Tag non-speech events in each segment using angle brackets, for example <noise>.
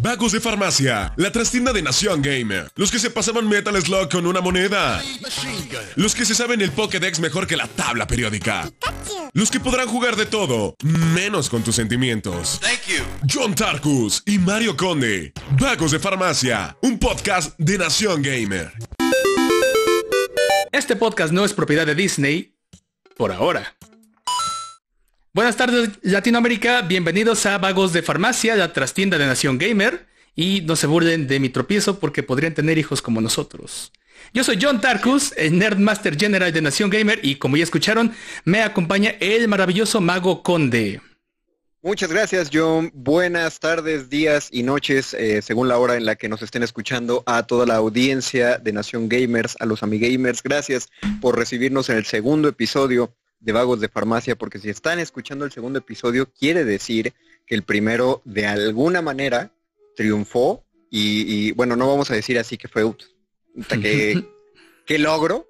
Vagos de Farmacia, la trastienda de Nación Gamer. Los que se pasaban Metal Slug con una moneda. Los que se saben el Pokédex mejor que la tabla periódica. Los que podrán jugar de todo, menos con tus sentimientos. John Tarkus y Mario Conde. Vagos de Farmacia, un podcast de Nación Gamer. Este podcast no es propiedad de Disney, por ahora. Buenas tardes Latinoamérica, bienvenidos a Vagos de Farmacia, la trastienda de Nación Gamer. Y no se burlen de mi tropiezo porque podrían tener hijos como nosotros. Yo soy John Tarkus, el Nerdmaster General de Nación Gamer y como ya escucharon, me acompaña el maravilloso Mago Conde. Muchas gracias John, buenas tardes, días y noches, eh, según la hora en la que nos estén escuchando, a toda la audiencia de Nación Gamers, a los amigamers, gracias por recibirnos en el segundo episodio de Vagos de Farmacia, porque si están escuchando el segundo episodio, quiere decir que el primero de alguna manera triunfó y, bueno, no vamos a decir así que fue que, <laughs> que logro,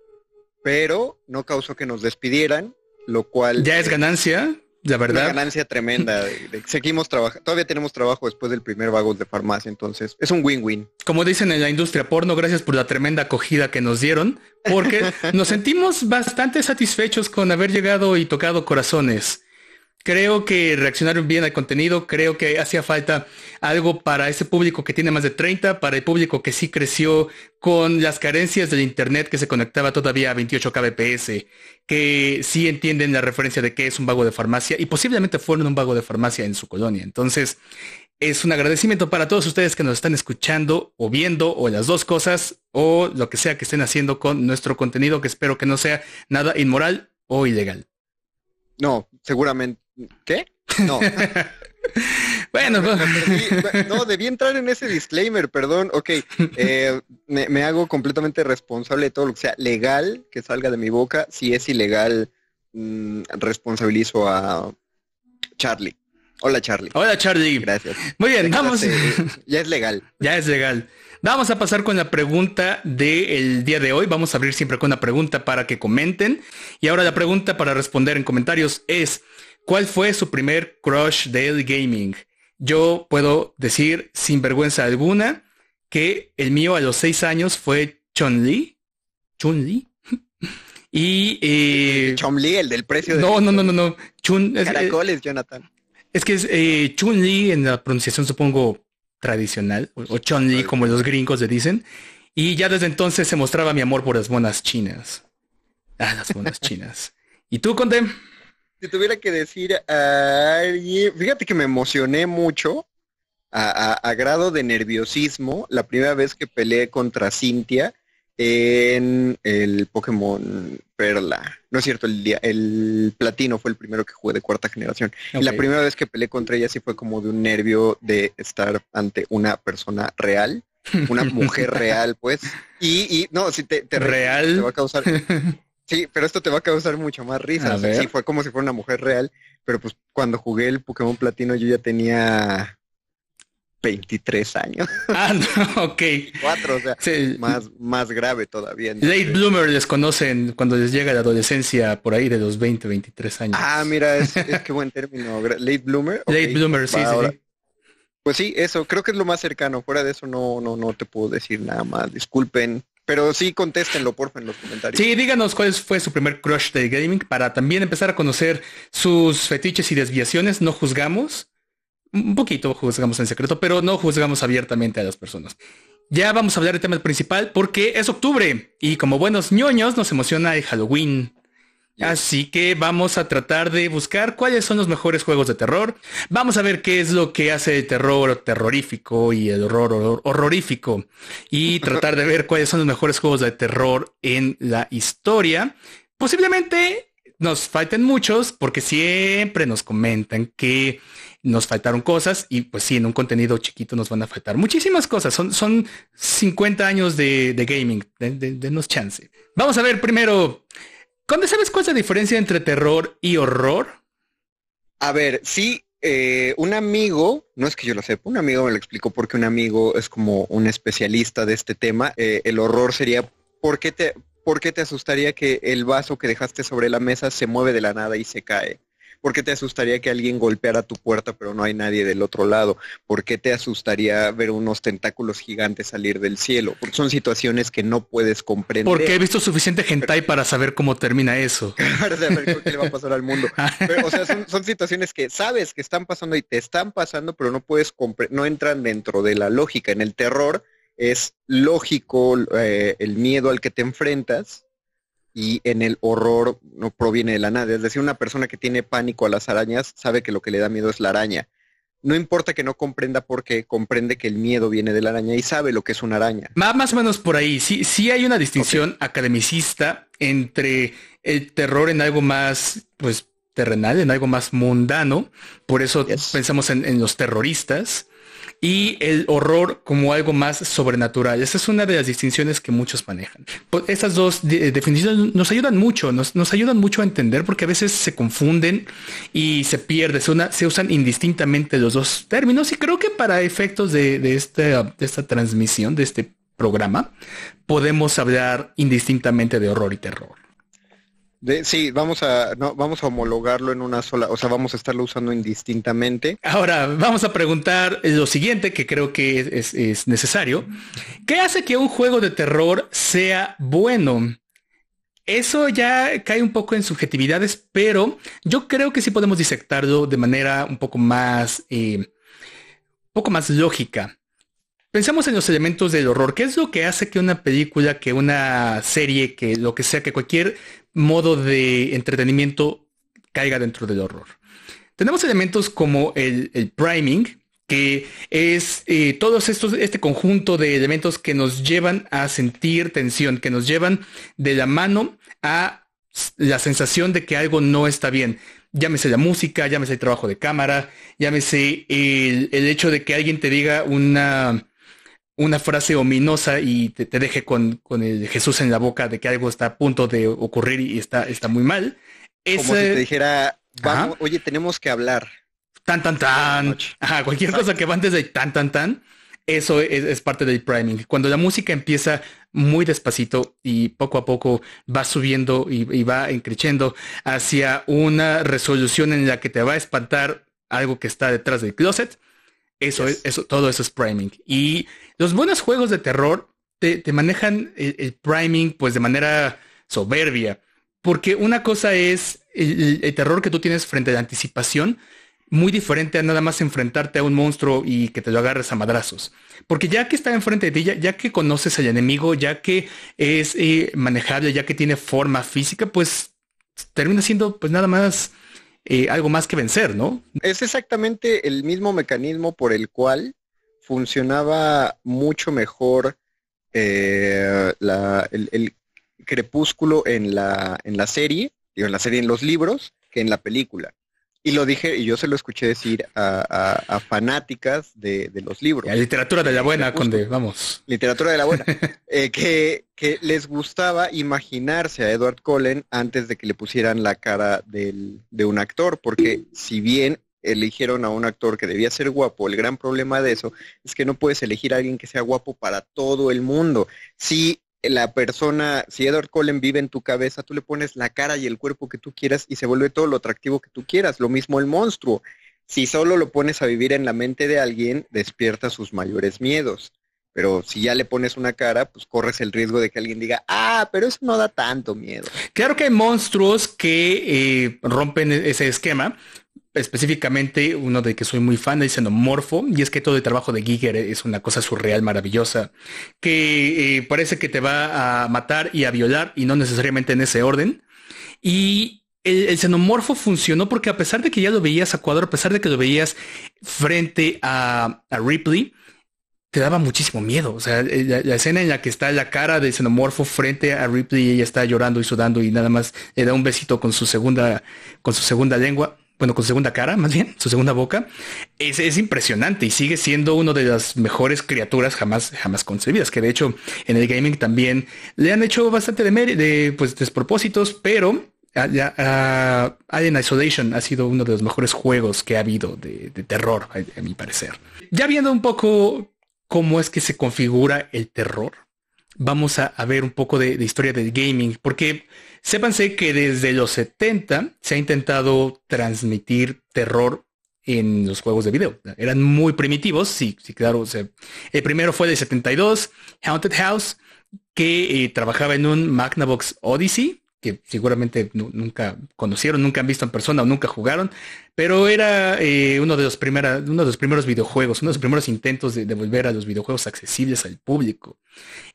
pero no causó que nos despidieran, lo cual... Ya es ganancia. La verdad. Una ganancia tremenda. seguimos trabajando. Todavía tenemos trabajo después del primer vagos de farmacia, entonces es un win-win. Como dicen en la industria porno, gracias por la tremenda acogida que nos dieron, porque <laughs> nos sentimos bastante satisfechos con haber llegado y tocado corazones. Creo que reaccionaron bien al contenido, creo que hacía falta algo para ese público que tiene más de 30, para el público que sí creció con las carencias del Internet que se conectaba todavía a 28 kbps, que sí entienden la referencia de que es un vago de farmacia y posiblemente fueron un vago de farmacia en su colonia. Entonces, es un agradecimiento para todos ustedes que nos están escuchando o viendo o las dos cosas o lo que sea que estén haciendo con nuestro contenido, que espero que no sea nada inmoral o ilegal. No, seguramente ¿Qué? No. <laughs> bueno, no, debí entrar en ese disclaimer, perdón. Ok, eh, me, hago completamente responsable de todo lo que sea legal que salga de mi boca. Si es ilegal, mm, responsabilizo a Charlie. Hola Charlie. Hola Charlie. Gracias. Muy bien, vamos. ya es legal. Ya es legal. Vamos a pasar con la pregunta del día de hoy. Vamos a abrir siempre con una pregunta para que comenten. Y ahora la pregunta para responder en comentarios es, ¿Cuál fue su primer crush del gaming? Yo puedo decir sin vergüenza alguna que el mío a los seis años fue Chun-Li. Chun-Li. <laughs> y... Eh, Chun-Li, el del precio de... No, no, no, no, no. Chun, es, Caracoles, Jonathan. Es que es eh, Chun-Li en la pronunciación supongo tradicional, o, Chun-Li como los gringos le dicen. Y ya desde entonces se mostraba mi amor por las monas chinas. Ah, las monas <laughs> chinas. ¿Y tú, Conde? Si tuviera que decir a alguien, fíjate que me emocioné mucho a, grado de nerviosismo la primera vez que peleé contra Cintia en el Pokémon Perla. No es cierto, el, día, el platino fue el primero que jugué de cuarta generación. Y la primera vez que peleé contra ella sí fue como de un nervio de estar ante una persona real, una mujer <laughs> real, pues. Y, y no, si te, te, real te va a causar. Sí, pero esto te va a causar mucho más risa. sí, fue como si fuera una mujer real, pero pues cuando jugué el Pokémon Platino yo ya tenía 23 años. <laughs> Ah, no, ok. Cuatro, o sea, más, más grave todavía. Late Bloomer les conocen cuando les llega la adolescencia por ahí de los 20, 23 años. Ah, mira, es, es que buen término. Late Bloomer. Late Bloomer, sí, sí, Pues sí, eso, creo que es lo más cercano. Fuera de eso no, no, no te puedo decir nada más. Disculpen, pero sí contéstenlo, porfa, en los comentarios. Sí, díganos cuál fue su primer crush de gaming para también empezar a conocer sus fetiches y desviaciones. No juzgamos. Un poquito juzgamos en secreto, pero no juzgamos abiertamente a las personas. Ya vamos a hablar del tema principal porque es octubre y como buenos ñoños nos emociona el Halloween. Así que vamos a tratar de buscar cuáles son los mejores juegos de terror. Vamos a ver qué es lo que hace el terror terrorífico y el horror, horrorífico. Y <laughs> tratar de ver cuáles son los mejores juegos de terror en la historia. Posiblemente nos falten muchos porque siempre nos comentan que nos faltaron cosas y pues sí, en un contenido chiquito nos van a faltar muchísimas cosas. Son, son 50 años de, gaming. Denos chance. Vamos a ver primero ¿Cuándo sabes cuál es la diferencia entre terror y horror? A ver, sí, eh, un amigo, no es que yo lo sepa, un amigo me lo explicó porque un amigo es como un especialista de este tema. Eh, el horror sería, ¿por qué, te, ¿por qué te asustaría que el vaso que dejaste sobre la mesa se mueve de la nada y se cae? ¿Por qué te asustaría que alguien golpeara tu puerta pero no hay nadie del otro lado? ¿Por qué te asustaría ver unos tentáculos gigantes salir del cielo? Porque son situaciones que no puedes comprender. Porque he visto suficiente hentai para saber cómo termina eso. <laughs> para saber qué le va a pasar al mundo. <laughs> o sea, son, situaciones que sabes que están pasando y te están pasando, pero no puedes no entran dentro de la lógica. En el terror es lógico eh, el miedo al que te enfrentas y en el horror no proviene de la nada. Es decir, una persona que tiene pánico a las arañas sabe que lo que le da miedo es la araña. No importa que no comprenda por qué, comprende que el miedo viene de la araña y sabe lo que es una araña. Más, o menos por ahí. Sí, sí hay una distinción academicista entre el terror en algo más, pues, terrenal, en algo más mundano. Por eso pensamos en los terroristas y el horror como algo más sobrenatural. Esa es una de las distinciones que muchos manejan. Pues, estas dos eh, definiciones nos ayudan mucho, nos, ayudan mucho a entender porque a veces se confunden y se pierde, se, usan indistintamente los dos términos y creo que para efectos de, de esta transmisión, de este programa, podemos hablar indistintamente de horror y terror sí, vamos a, no, vamos a homologarlo en una sola, o sea, vamos a estarlo usando indistintamente. Ahora, vamos a preguntar lo siguiente, que creo que es, es necesario. ¿Qué hace que un juego de terror sea bueno? Eso ya cae un poco en subjetividades, pero yo creo que sí podemos disectarlo de manera un poco más, eh, un poco más lógica. Pensamos en los elementos del horror. ¿Qué es lo que hace que una película, que una serie, que lo que sea, que cualquier modo de entretenimiento caiga dentro del horror. Tenemos elementos como el, priming, que es eh, todos estos, este conjunto de elementos que nos llevan a sentir tensión, que nos llevan de la mano a la sensación de que algo no está bien. Llámese la música, llámese el trabajo de cámara, llámese el hecho de que alguien te diga una, una frase ominosa y te, deje con, el Jesús en la boca de que algo está a punto de ocurrir y está, está muy mal. Como si te dijera, vamos, oye, tenemos que hablar. Tan, tan, tan. Ajá, cualquier cosa que va antes de tan, tan, tan. Eso es, parte del priming. Cuando la música empieza muy despacito y poco a poco va subiendo y, va increciendo hacia una resolución en la que te va a espantar algo que está detrás del closet, eso es, eso, todo eso es priming. Y los buenos juegos de terror te, manejan el, priming pues de manera soberbia. Porque una cosa es el, terror que tú tienes frente a la anticipación, muy diferente a nada más enfrentarte a un monstruo y que te lo agarres a madrazos. Porque ya que está enfrente de ti, ya, que conoces al enemigo, ya que es eh, manejable, ya que tiene forma física, pues termina siendo pues nada más eh, algo más que vencer, ¿no? Es exactamente el mismo mecanismo por el cual funcionaba mucho mejor eh, el, crepúsculo en la, en la serie, digo, en la serie en los libros, que en la película. Y lo dije, y yo se lo escuché decir a, fanáticas de, los libros. La literatura de la buena, Conde, vamos. Literatura de la buena. <laughs> Eh, que, que, les gustaba imaginarse a Edward Cullen antes de que le pusieran la cara del, de un actor, porque si bien eligieron a un actor que debía ser guapo, el gran problema de eso es que no puedes elegir a alguien que sea guapo para todo el mundo. Si la persona, si Edward Cullen vive en tu cabeza, tú le pones la cara y el cuerpo que tú quieras y se vuelve todo lo atractivo que tú quieras. Lo mismo el monstruo. Si solo lo pones a vivir en la mente de alguien, despierta sus mayores miedos. Pero si ya le pones una cara, pues corres el riesgo de que alguien diga, ah, pero eso no da tanto miedo. Claro que hay monstruos que eh, rompen ese esquema, específicamente uno de que soy muy fan es Xenomorfo, y es que todo el trabajo de Giger es una cosa surreal, maravillosa, que eh, parece que te va a matar y a violar, y no necesariamente en ese orden. Y el, xenomorfo funcionó porque a pesar de que ya lo veías a cuadro, a pesar de que lo veías frente a, Ripley, te daba muchísimo miedo. O sea, la, la, escena en la que está la cara del xenomorfo frente a Ripley y ella está llorando y sudando y nada más le da un besito con su segunda, con su segunda lengua bueno, con segunda cara, más bien, su segunda boca, es, es, impresionante y sigue siendo una de las mejores criaturas jamás, jamás concebidas, que de hecho en el gaming también le han hecho bastante de, de pues, despropósitos, pero ya, Alien Isolation ha sido uno de los mejores juegos que ha habido de, de terror, a, a mi parecer. Ya viendo un poco cómo es que se configura el terror, vamos a, ver un poco de, historia del gaming, porque sépanse que desde los 70 se ha intentado transmitir terror en los juegos de video. Eran muy primitivos, sí, sí, claro. el primero fue de 72, Haunted House, que eh, trabajaba en un Magnavox Odyssey, que seguramente nunca conocieron, nunca han visto en persona o nunca jugaron, pero era eh, uno, de los uno de los primeros videojuegos, uno de los primeros intentos de, volver a los videojuegos accesibles al público.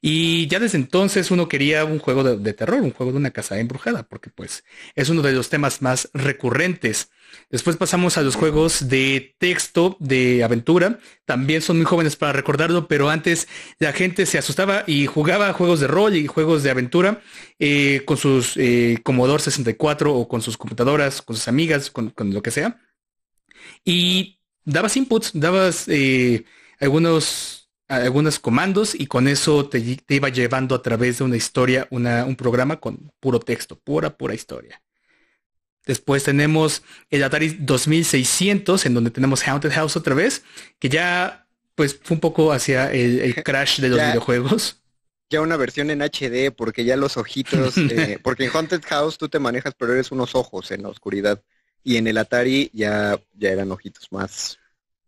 Y ya desde entonces uno quería un juego de terror, un juego de una casa embrujada, porque pues es uno de los temas más recurrentes Después pasamos a los juegos de texto, de aventura. También son muy jóvenes para recordarlo, pero antes la gente se asustaba y jugaba juegos de rol y juegos de aventura eh, con sus eh, Commodore 64 o con sus computadoras, con sus amigas, con, lo que sea. Y dabas inputs, dabas eh, algunos, algunos comandos y con eso te, iba llevando a través de una historia, un programa con puro texto, pura, pura historia. Después tenemos el Atari 2600, en donde tenemos Haunted House otra vez, que ya pues fue un poco hacia el, <laughs> crash de los videojuegos. Ya una versión en HD, porque ya los ojitos, <laughs> eh, porque en Haunted House tú te manejas, pero eres unos ojos en la oscuridad. Y en el Atari ya, ya eran ojitos más,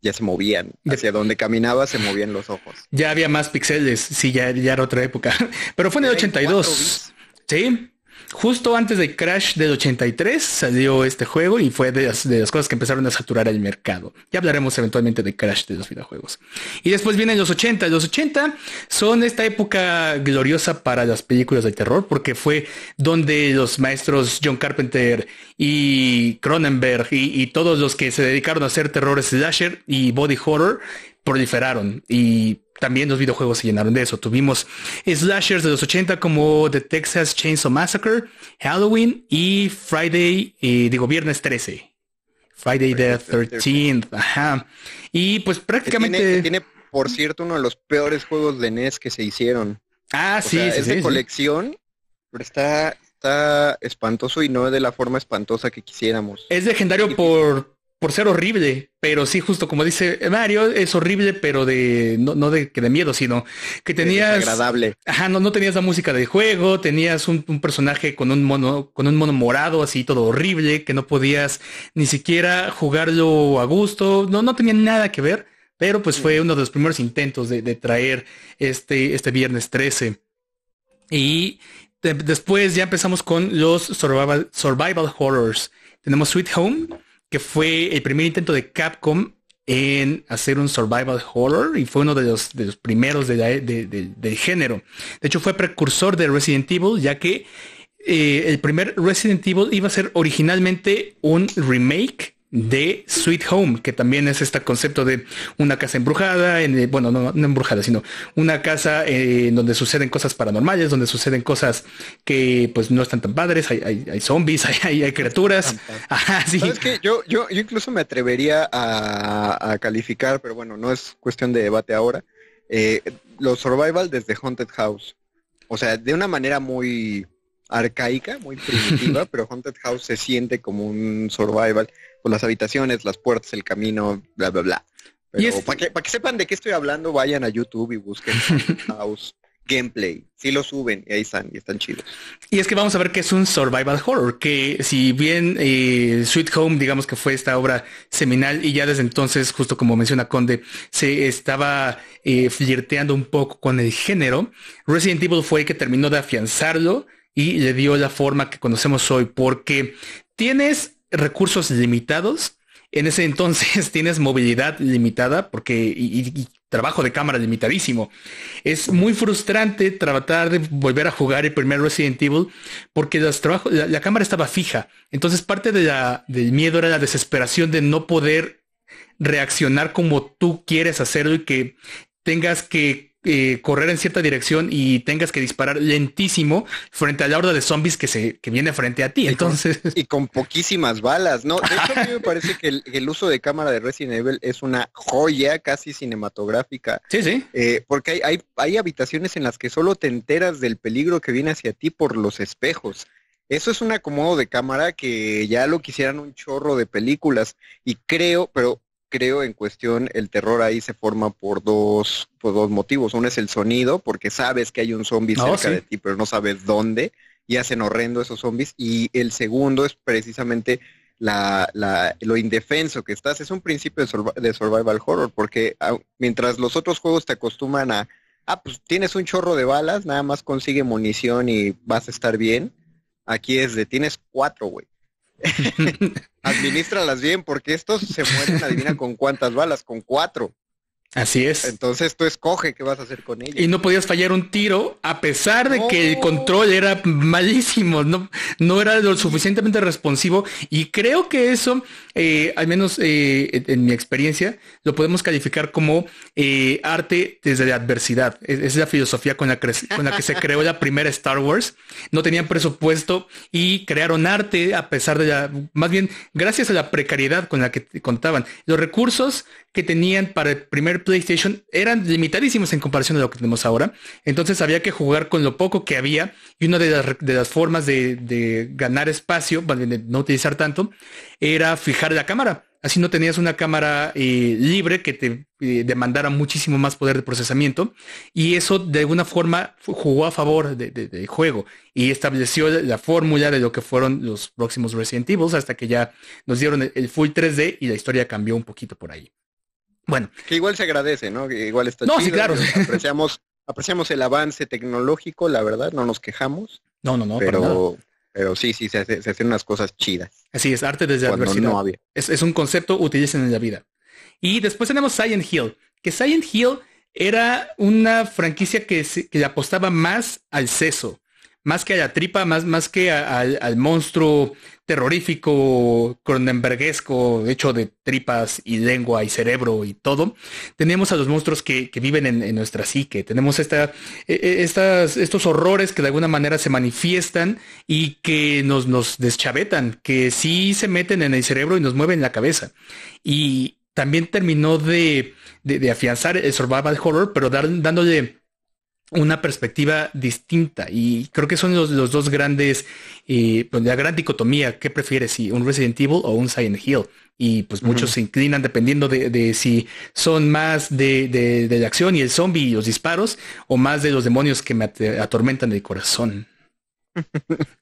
ya se movían. Hacia donde caminaba se movían los ojos. Ya había más píxeles, sí, ya, ya era otra época. <laughs> Pero fue en el 82. Sí, Justo antes del crash del 83 salió este juego y fue de las, cosas que empezaron a saturar el mercado. Ya hablaremos eventualmente del crash de los videojuegos. Y después vienen los 80. Los 80 son esta época gloriosa para las películas de terror porque fue donde los maestros John Carpenter y Cronenberg y, y todos los que se dedicaron a hacer terror slasher y body horror proliferaron y también los videojuegos se llenaron de eso. Tuvimos slashers de los 80 como The Texas Chainsaw Massacre, Halloween y Friday, eh, digo, viernes 13. Friday the 13th. Ajá. Y pues prácticamente... Tiene, por cierto, uno de los peores juegos de NES que se hicieron. Ah, sí, sí, Es de colección, pero está, está espantoso y no de la forma espantosa que quisiéramos. Es legendario por por ser horrible, pero sí, justo como dice Mario, es horrible, pero de no, no de que de miedo, sino que tenías agradable. Ajá, no, no tenías la música de juego, tenías un, personaje con un mono, con un mono morado, así todo horrible, que no podías ni siquiera jugarlo a gusto, no, no tenía nada que ver, pero pues fue uno de los primeros intentos de, traer este, este viernes 13. Y después ya empezamos con los survival, survival horrors. Tenemos Sweet Home, que fue el primer intento de Capcom en hacer un survival horror y fue uno de los, de primeros del género. De hecho, fue precursor de Resident Evil, ya que eh, el primer Resident Evil iba a ser originalmente un remake de Sweet Home, que también es este concepto de una casa embrujada, en, eh, bueno, no, embrujada, sino una casa eh, en donde suceden cosas paranormales, donde suceden cosas que pues no están tan padres, hay, hay, zombies, <laughs> hay, hay, criaturas. Ajá, sí. Yo, yo, yo incluso me atrevería a, calificar, pero bueno, no es cuestión de debate ahora, eh, los survival desde Haunted House. O sea, de una manera muy arcaica, muy primitiva, <laughs> pero Haunted House se siente como un survival con las habitaciones, las puertas, el camino, bla, bla, bla. Pero para que, que sepan de qué estoy hablando, vayan a YouTube y busquen <laughs> House gameplay. Sí lo suben y ahí están, y están chidos. Y es que vamos a ver que es un survival horror, que si bien eh, Sweet Home, digamos que fue esta obra seminal y ya desde entonces, justo como menciona Conde, se estaba eh, flirteando un poco con el género, Resident Evil fue el que terminó de afianzarlo y le dio la forma que conocemos hoy, porque tienes recursos limitados. En ese entonces <laughs> tienes movilidad limitada porque y, trabajo de cámara limitadísimo. Es muy frustrante tratar de volver a jugar el primer Resident Evil porque los trabajos, la, cámara estaba fija. Entonces parte de la, del miedo era la desesperación de no poder reaccionar como tú quieres hacerlo y que tengas que eh, correr en cierta dirección y tengas que disparar lentísimo frente a la horda de zombies que se que viene frente a ti. Entonces. Y con, poquísimas balas, ¿no? De hecho, a mí me <laughs> parece que el, uso de cámara de Resident Evil es una joya casi cinematográfica. Sí, sí. Eh, porque hay, hay, hay habitaciones en las que solo te enteras del peligro que viene hacia ti por los espejos. Eso es un acomodo de cámara que ya lo quisieran un chorro de películas y creo, pero creo en cuestión, el terror ahí se forma por dos, por dos motivos. Uno es el sonido, porque sabes que hay un zombie cerca de ti, pero no sabes dónde, y hacen horrendo esos zombies. Y el segundo es precisamente la, la, lo indefenso que estás. Es un principio de, de survival horror, porque mientras los otros juegos te acostumbran a, ah, pues tienes un chorro de balas, nada más consigue munición y vas a estar bien. Aquí es de, tienes cuatro, güey. <laughs> Administralas bien, porque estos se mueren, adivina con cuántas balas, con cuatro. Así es. Entonces tú escoge qué vas a hacer con ella. Y no podías fallar un tiro a pesar de que el control era malísimo, no, no era lo suficientemente responsivo. Y creo que eso, eh, al menos eh, en mi experiencia, lo podemos calificar como eh, arte desde la adversidad. Es, la filosofía con la, con la que se creó la primera Star Wars. No tenían presupuesto y crearon arte a pesar de la, más bien gracias a la precariedad con la que contaban. Los recursos que tenían para el primer PlayStation eran limitadísimos en comparación a lo que tenemos ahora. Entonces había que jugar con lo poco que había y una de las, formas de, ganar espacio, de no utilizar tanto, era fijar la cámara. Así no tenías una cámara eh, libre que te eh, demandara muchísimo más poder de procesamiento. Y eso de alguna forma jugó a favor del juego y estableció la fórmula de lo que fueron los próximos Resident Evil hasta que ya nos dieron el full 3D y la historia cambió un poquito por ahí. Bueno. Que igual se agradece, ¿no? Que igual está No, sí, claro. Apreciamos, apreciamos el avance tecnológico, la verdad, no nos quejamos. No, no, no. Pero, pero sí, sí, se, hacen unas cosas chidas. Así es, arte desde la adversidad. No Es, es, un concepto, utilicen en la vida. Y después tenemos Silent Hill, que Silent Hill era una franquicia que, que apostaba más al seso más que a la tripa, más, más que al monstruo terrorífico, cronenberguesco, hecho de tripas y lengua y cerebro y todo, tenemos a los monstruos que, viven en, nuestra psique. Tenemos esta, e, e, estas, estos horrores que de alguna manera se manifiestan y que nos, nos deschavetan, que sí se meten en el cerebro y nos mueven la cabeza. Y también terminó de, afianzar el survival horror, pero dándole una perspectiva distinta y creo que son los, dos grandes, eh, pues, la gran dicotomía, ¿qué prefieres? Si un Resident Evil o un Silent Hill. Y pues muchos se inclinan dependiendo de, si son más de, de, la acción y el zombie y los disparos o más de los demonios que me atormentan el corazón. <laughs>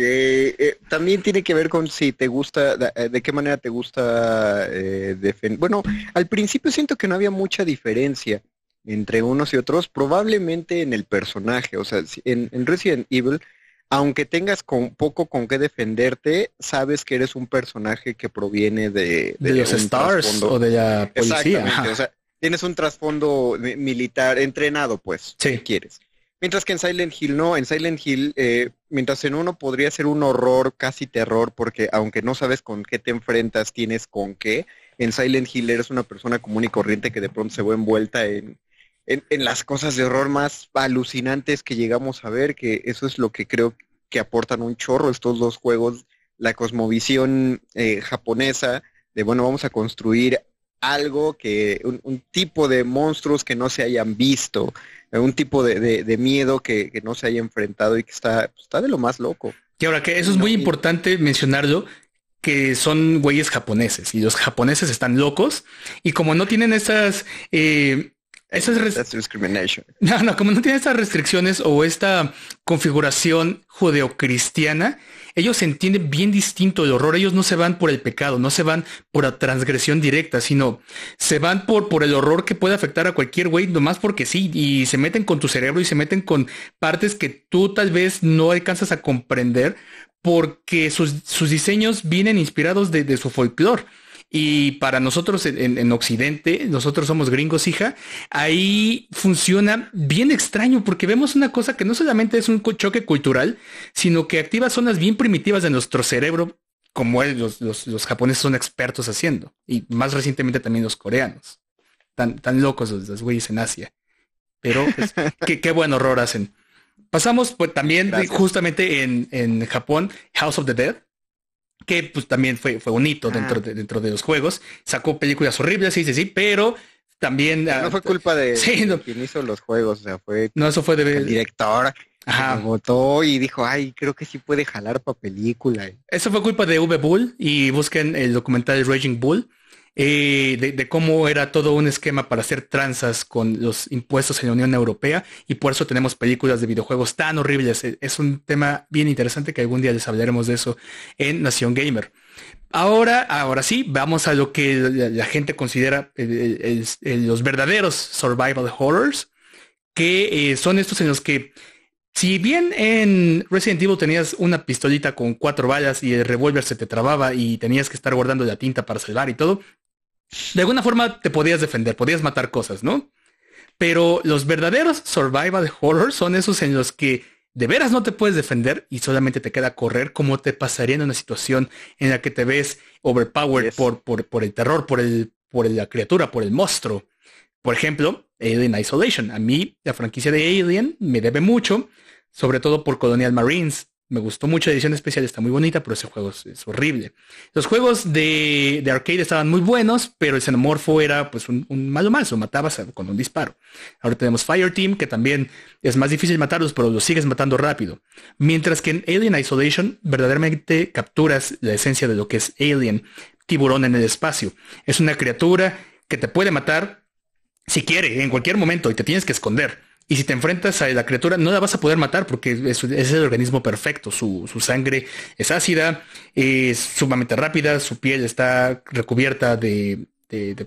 Eh, también tiene que ver con si te gusta, de, eh, qué manera te gusta defender. Bueno, al principio siento que no había mucha diferencia entre unos y otros, probablemente en el personaje. O sea, en, Resident Evil, aunque tengas con, poco con qué defenderte, sabes que eres un personaje que proviene de, de, los Stars o de la policía. Exactamente, o sea, tienes un trasfondo militar entrenado, pues, si quieres. Mientras que en Silent Hill no, en Silent Hill, eh, mientras en uno podría ser un horror, casi terror, porque aunque no sabes con qué te enfrentas, tienes con qué. En Silent Hill eres una persona común y corriente que de pronto se ve envuelta en, en, las cosas de horror más alucinantes que llegamos a ver, que eso es lo que creo que aportan un chorro estos dos juegos, la cosmovisión eh, japonesa, de bueno, vamos a construir algo que, un, tipo de monstruos que no se hayan visto, eh, un tipo de, miedo que, no se haya enfrentado y que está, está de lo más loco. Y ahora que eso es muy importante mencionarlo, que son güeyes japoneses y los japoneses están locos y como no tienen esas eh, esas <laughs> No, no, como no tiene estas restricciones o esta configuración judeocristiana, ellos entienden bien distinto el horror. Ellos no se van por el pecado, no se van por la transgresión directa, sino se van por, por el horror que puede afectar a cualquier güey, nomás porque sí, y se meten con tu cerebro y se meten con partes que tú tal vez no alcanzas a comprender porque sus, sus diseños vienen inspirados de, de su folclore. Y para nosotros en, Occidente, nosotros somos gringos, hija, ahí funciona bien extraño porque vemos una cosa que no solamente es un choque cultural, sino que activa zonas bien primitivas de nuestro cerebro, como los, los, japoneses son expertos haciendo. Y más recientemente también los coreanos. Tan, tan locos los, güeyes en Asia. Pero pues, <laughs> qué, qué buen horror hacen. Pasamos pues también justamente en, en Japón, House of the Dead que pues también fue, fue un hito dentro, de, dentro de los juegos. Sacó películas horribles, sí, sí, sí, pero también... no ah, fue culpa de, quien hizo los juegos, o sea, fue... No, eso fue de... El director. Ajá. votó y dijo, ay, creo que sí puede jalar para película. Eso fue culpa de V Bull y busquen el documental Raging Bull. Eh, de, cómo era todo un esquema para hacer tranzas con los impuestos en la Unión Europea y por eso tenemos películas de videojuegos tan horribles. E, es un tema bien interesante que algún día les hablaremos de eso en Nación Gamer. Ahora, ahora sí, vamos a lo que la, gente considera los verdaderos survival horrors, que eh, son estos en los que si bien en Resident Evil tenías una pistolita con cuatro balas y el revólver se te trababa y tenías que estar guardando la tinta para salvar y todo, de alguna forma te podías defender, podías matar cosas, ¿no? Pero los verdaderos survival horror son esos en los que de veras no te puedes defender y solamente te queda correr como te pasaría en una situación en la que te ves overpowered por, por, por, el terror, por, el, por la criatura, por el monstruo. Por ejemplo, Alien Isolation. A mí la franquicia de Alien me debe mucho, sobre todo por Colonial Marines. Me gustó mucho la edición especial, está muy bonita, pero ese juego es, horrible. Los juegos de, arcade estaban muy buenos, pero el xenomorfo era pues un, malo más, lo matabas con un disparo. Ahora tenemos Fireteam, que también es más difícil matarlos, pero los sigues matando rápido. Mientras que en Alien Isolation verdaderamente capturas la esencia de lo que es Alien, tiburón en el espacio. Es una criatura que te puede matar si quiere, en cualquier momento, y te tienes que esconder. Y si te enfrentas a la criatura, no la vas a poder matar porque es, el organismo perfecto. Su, sangre es ácida, es sumamente rápida, su piel está recubierta de,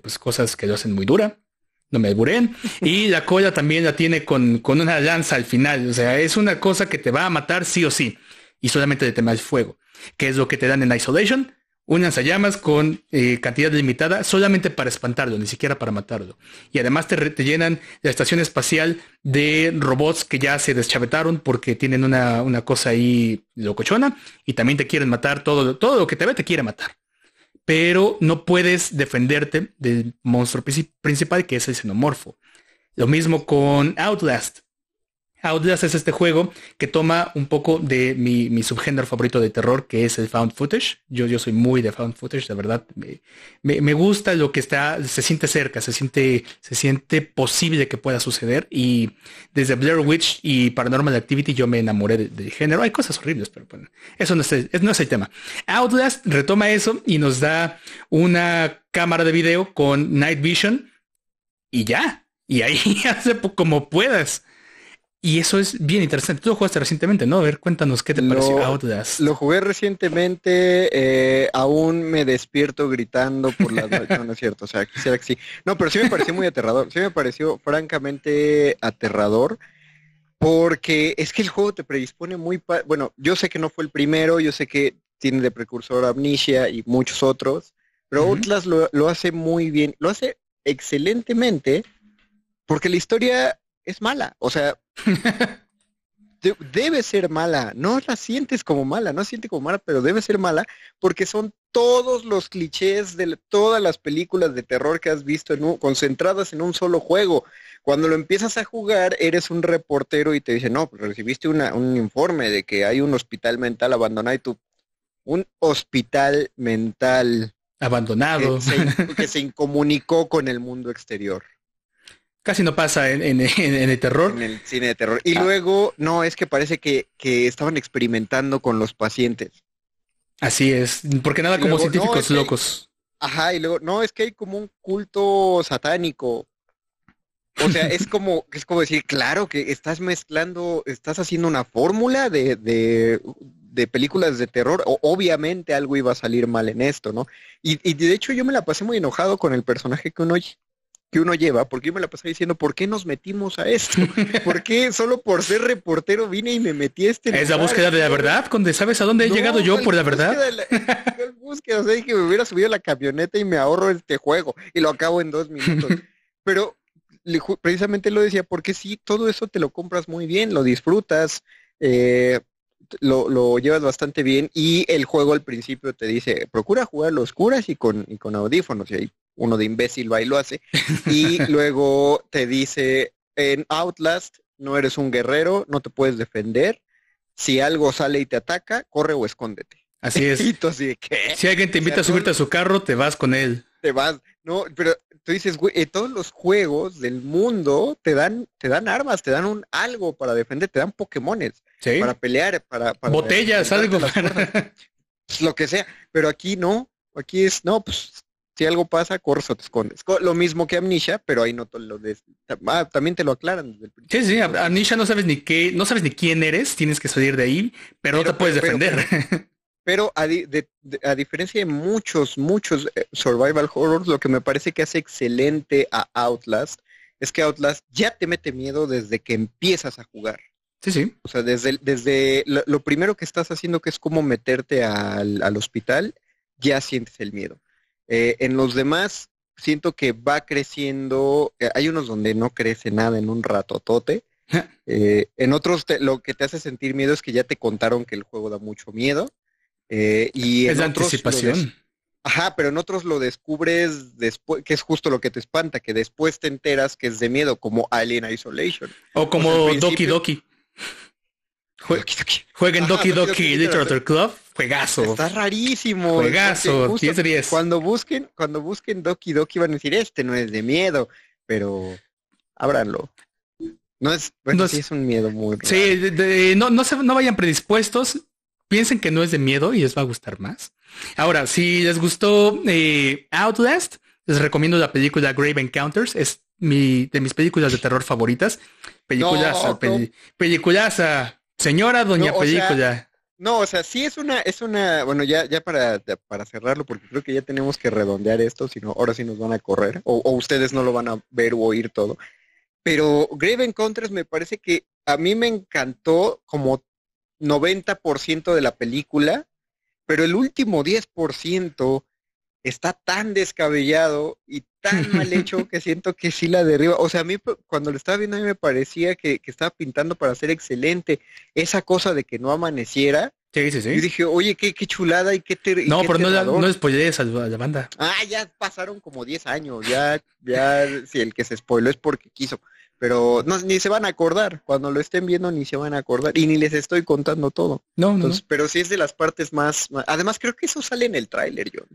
pues, cosas que lo hacen muy dura. No me alburen. <laughs> Y la cola también la tiene con, con, una lanza al final. O sea, es una cosa que te va a matar sí o sí. Y solamente de tema el fuego. Que es lo que te dan en Isolation un lanzallamas con eh, cantidad limitada solamente para espantarlo, ni siquiera para matarlo. Y además te, llenan la estación espacial de robots que ya se deschavetaron porque tienen una, cosa ahí locochona y también te quieren matar, todo, todo lo que te ve te quiere matar. Pero no puedes defenderte del monstruo principal que es el xenomorfo. Lo mismo con Outlast. Outlast es este juego que toma un poco de mi, subgénero favorito de terror, que es el found footage. Yo, yo soy muy de found footage, de verdad. Me, gusta lo que está, se siente cerca, se siente, se siente posible que pueda suceder. Y desde Blair Witch y Paranormal Activity yo me enamoré del género. Hay cosas horribles, pero bueno, eso no es, no es el tema. Outlast retoma eso y nos da una cámara de video con Night Vision y ya. Y ahí <laughs> hace como puedas. Y eso es bien interesante. Tú lo jugaste recientemente, ¿no? A ver, cuéntanos qué te pareció Outlast. Lo jugué recientemente, eh, aún me despierto gritando por las noches. No, no es cierto, o sea, quisiera que sí. No, pero sí me pareció muy aterrador. Sí me pareció francamente aterrador. Porque es que el juego te predispone muy... Bueno, yo sé que no fue el primero, yo sé que tiene de precursor Amnesia y muchos otros, pero Outlast lo, lo hace muy bien, lo hace excelentemente, porque la historia es mala. O sea, <laughs> debe ser mala. No la sientes como mala, no siente como mala, pero debe ser mala porque son todos los clichés de todas las películas de terror que has visto en concentradas en un solo juego. Cuando lo empiezas a jugar, eres un reportero y te dice, no, pues recibiste un informe de que hay un hospital mental abandonado y tú, un hospital mental abandonado que se <laughs> incomunicó con el mundo exterior. Casi no pasa <laughs> en, el terror. En el cine de terror. Y ah. luego, no, es que parece que, estaban experimentando con los pacientes. Así es, porque nada como científicos locos. ajá, y luego, no, es que hay como un culto satánico. O sea, es <laughs> como, es como decir, claro que estás mezclando, estás haciendo una fórmula de, de, de películas de terror. O, obviamente algo iba a salir mal en esto, ¿no? Y, y de hecho yo me la pasé muy enojado con el personaje que uno que uno lleva, porque yo me la pasé diciendo, ¿por qué nos metimos a esto? <laughs> ¿Por qué solo por ser reportero vine y me metí a este Es la búsqueda de la verdad, donde sabes a dónde he llegado yo por la verdad. La, búsqueda, o sea, que me hubiera subido la camioneta y me ahorro este juego y lo acabo en dos minutos. <laughs> Pero precisamente lo decía, porque sí, todo eso te lo compras muy bien, lo disfrutas, eh, lo, lo, llevas bastante bien y el juego al principio te dice, procura jugar los oscuras y con, y con audífonos y ahí uno de imbécil va y lo hace. <laughs> Y luego te dice, en Outlast no eres un guerrero, no te puedes defender. Si algo sale y te ataca, corre o escóndete. Así es. <laughs> Si alguien te invita a subirte a su carro, te vas con él. Te vas. No, pero tú dices, güey, en todos los juegos del mundo te dan, te dan armas, te dan un algo para defender, te dan Pokémones para pelear, para, botellas, algo lo que sea. Pero aquí no, aquí es, no, pues Si algo pasa, corres o te escondes. Lo mismo que Amnesia, pero ahí no lo des... ah, también te lo aclaran desde el principio. Sí, sí, Amnesia no sabes ni qué, no sabes ni quién eres, tienes que salir de ahí, pero, no te puedes defender. <laughs> Pero, a, a, diferencia de muchos, muchos eh, survival horrors, lo que me parece que hace excelente a Outlast es que Outlast ya te mete miedo desde que empiezas a jugar. Sí, sí. O sea, desde, desde lo, primero que estás haciendo, que es como meterte al, hospital, ya sientes el miedo. Eh, en los demás, siento que va creciendo. Eh, hay unos donde no crece nada en un ratotote. Eh, en otros lo que te hace sentir miedo es que ya te contaron que el juego da mucho miedo. y es la anticipación. Ajá, pero en otros lo descubres después, que es justo lo que te espanta, que después te enteras que es de miedo, como Alien Isolation. O como Doki Doki. Jueguen Doki Doki Literature Club, juegazo. Está rarísimo. Juegazo, 10 10. Cuando busquen, cuando busquen Doki Doki van a decir, este no es de miedo, pero ábranlo. No es, bueno, sí es un miedo muy raro. Sí, no, no, se, no vayan predispuestos, piensen que no es de miedo y les va a gustar más. Ahora, si les gustó eh, Outlast, les recomiendo la película Grave Encounters. Es mi, de mis películas de terror favoritas. Peliculaza, peliculaza. Señora doña película. No, o sea, sí es una, es una, bueno, ya, ya para, para cerrarlo, porque creo que ya tenemos que redondear esto, sino ahora sí nos van a correr, o, o ustedes no lo van a ver o oír todo. Pero Grave Encounters me parece que a mí me encantó como 90% de la película pero el último 10% está tan descabellado y tan mal hecho que siento que sí la derriba. O sea, a mí cuando lo estaba viendo a mí me parecía que, estaba pintando para ser excelente. Esa cosa de que no amaneciera. Sí, sí, sí. Y dije, oye, qué, qué chulada y qué ter No, pero no, no spoilees a la banda. Ah, ya pasaron como 10 años. Ya, ya, si el que se spoiló es porque quiso pero no, ni se van a acordar, cuando lo estén viendo ni se van a acordar y ni les estoy contando todo. No, no, Pero sí es de las partes más, además creo que eso sale en el tráiler, John.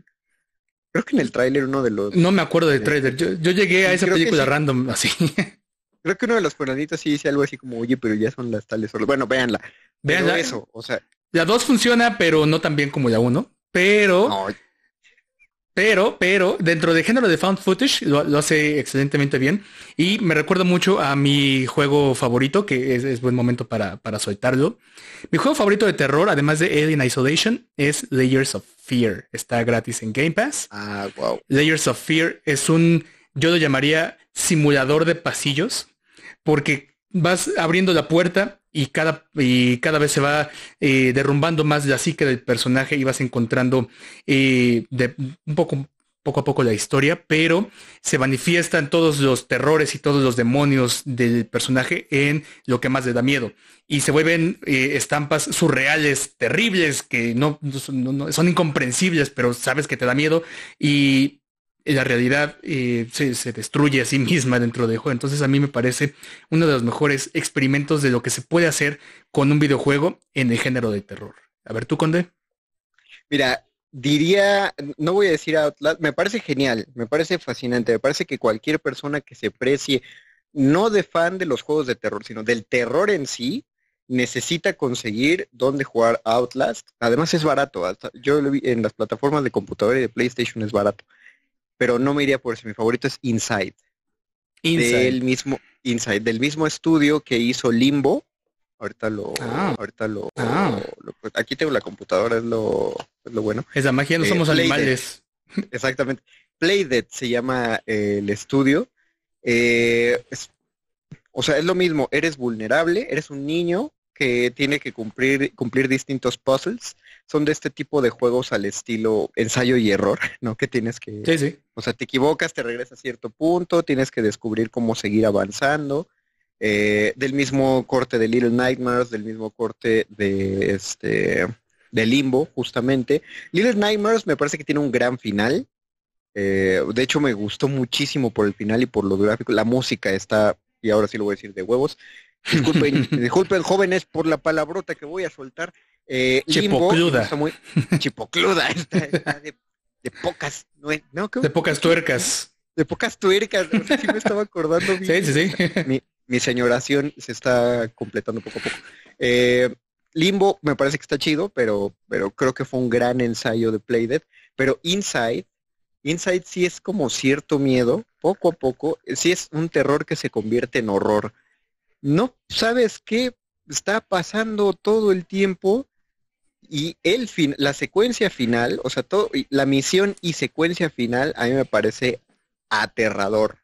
Creo que en el tráiler uno de los... No me acuerdo del tráiler, yo, llegué a esa película random así. <laughs> Creo que uno de los cuernaditos sí dice algo así como, oye, pero ya son las tales. Bueno, véanla. Véanla. eso, o sea... La dos funciona, pero no tan bien como la uno. Pero... Pero, pero, dentro del género de found footage lo, hace excelentemente bien. Y me recuerda mucho a mi juego favorito, que es, buen momento para, para, soltarlo. Mi juego favorito de terror, además de Alien Isolation, es Layers of Fear. Está gratis en Game Pass. Ah, wow. Layers of Fear es un, yo lo llamaría simulador de pasillos, porque vas abriendo la puerta y cada, y cada vez se va eh, derrumbando más la psique del personaje y vas encontrando eh, de, un poco poco a poco la historia, pero se manifiestan todos los terrores y todos los demonios del personaje en lo que más le da miedo. Y se vuelven eh, estampas surreales, terribles, que no, son incomprensibles, pero sabes que te da miedo. Y la realidad eh, se, destruye a sí misma dentro del juego. Entonces a mí me parece uno de los mejores experimentos de lo que se puede hacer con un videojuego en el género de terror. A ver, tú, Conde. Mira, diría, no voy a decir Outlast, me parece genial, me parece fascinante, me parece que cualquier persona que se precie, no de fan de los juegos de terror, sino del terror en sí, necesita conseguir dónde jugar Outlast. Además es barato, yo lo vi en las plataformas de computadora y de PlayStation es barato pero no me iría por eso. Mi favorito es Inside. Inside. Del mismo, Inside, del mismo estudio que hizo Limbo. Ahorita lo, ah. ahorita lo, ah. aquí tengo la computadora, es lo, es lo bueno. Esa magia no eh, somos animales. <laughs> Exactamente. Playdead se llama eh, el estudio. Eh, o sea, es lo mismo, eres vulnerable, eres un niño que tiene que cumplir, cumplir distintos puzzles. Son de este tipo de juegos al estilo ensayo y error, <laughs> ¿no? Que tienes que... Sí, sí. O sea, te equivocas, te regresas a cierto punto, tienes que descubrir cómo seguir avanzando. Eh, del mismo corte de Little Nightmares, del mismo corte de este de Limbo, justamente. Little Nightmares me parece que tiene un gran final. Eh, de hecho, me gustó muchísimo por el final y por lo gráfico. La música está, y ahora sí lo voy a decir de huevos, Disculpen, <laughs> disculpen jóvenes por la palabrota que voy a soltar. Eh, chipocluda. muy, chipocluda, <laughs> de, pocas, no, de pocas tuercas. De pocas tuercas, sí me estaba acordando. sí, sí, sí. Mi, mi, señoración se está completando poco a poco. Eh, Limbo me parece que está chido, pero, pero creo que fue un gran ensayo de Playdead. Pero Inside Inside sí es como cierto miedo, poco a poco, sí es un terror que se convierte en horror. No sabes qué está pasando todo el tiempo y el fin, la secuencia final, o sea, todo, la misión y secuencia final a mí me parece aterrador.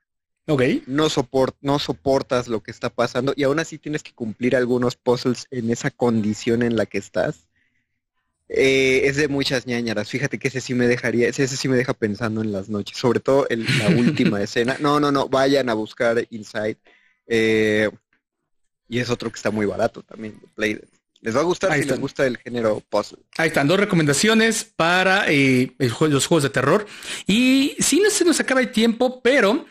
Ok. No, soport, no soportas lo que está pasando y aún así tienes que cumplir algunos puzzles en esa condición en la que estás. Eh, es de muchas ñañaras. Fíjate que ese sí me dejaría, ese, sí me deja pensando en las noches, sobre todo en la <laughs> última escena. No, no, no, vayan a buscar Inside. Eh, y es otro que está muy barato también, Play. Les va a gustar si les gusta el género puzzle. Ahí están, dos recomendaciones para eh, los juegos de terror. Y sí, no se nos acaba el tiempo, pero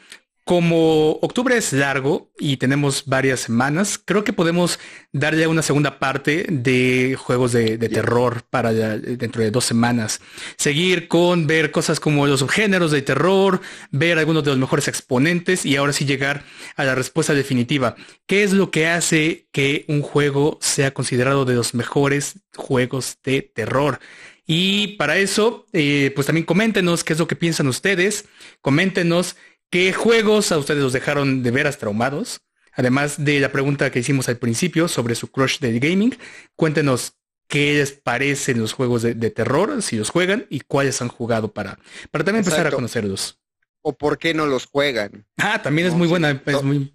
como octubre es largo y tenemos varias semanas, creo que podemos darle una segunda parte de juegos de, terror para dentro de dos semanas. Seguir con ver cosas como los subgéneros de terror, ver algunos de los mejores exponentes y ahora sí llegar a la respuesta definitiva. ¿Qué es lo que hace que un juego sea considerado de los mejores juegos de terror? Y para eso, eh, pues también coméntenos qué es lo que piensan ustedes. Coméntenos ¿Qué juegos a ustedes los dejaron de veras traumados? Además de la pregunta que hicimos al principio sobre su crush de gaming, cuéntenos qué les parecen los juegos de, terror, si los juegan y cuáles han jugado para, para también empezar a conocerlos. O por qué no los juegan. Ah, también es muy buena. muy...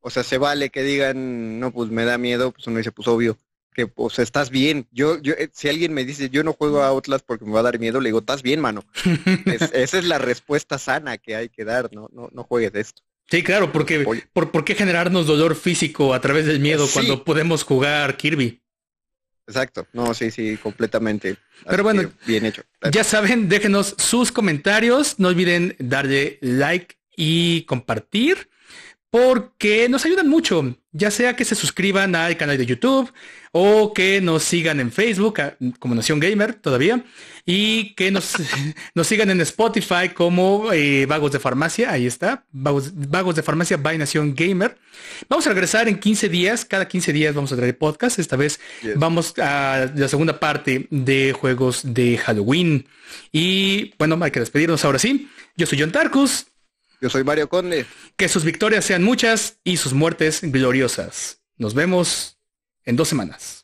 O sea, se vale que digan, no, pues me da miedo, pues uno dice, pues obvio que pues estás bien. Yo, yo, eh, si alguien me dice yo no juego a Outlast porque me va a dar miedo, le digo, estás bien, mano. <laughs> esa es la respuesta sana que hay que dar, no, no, no juegues de esto. Sí, claro, porque por, por, qué generarnos dolor físico a través del miedo cuando podemos jugar Kirby? Exacto, no, sí, sí, completamente. Pero bueno, bien hecho. Ya saben, déjenos sus comentarios, no olviden darle like y compartir porque nos ayudan mucho, ya sea que se suscriban al canal de YouTube o que nos sigan en Facebook como Nación Gamer todavía y que nos, <laughs> nos sigan en Spotify como eh, Vagos de Farmacia, ahí está, Vagos, de Farmacia by Nación Gamer. Vamos a regresar en 15 días, cada 15 días vamos a traer podcast, esta vez vamos a la segunda parte de juegos de Halloween y bueno, hay que despedirnos ahora sí. Yo soy John Tarkus. Yo soy Mario Conde. Que sus victorias sean muchas y sus muertes gloriosas. Nos vemos en dos semanas.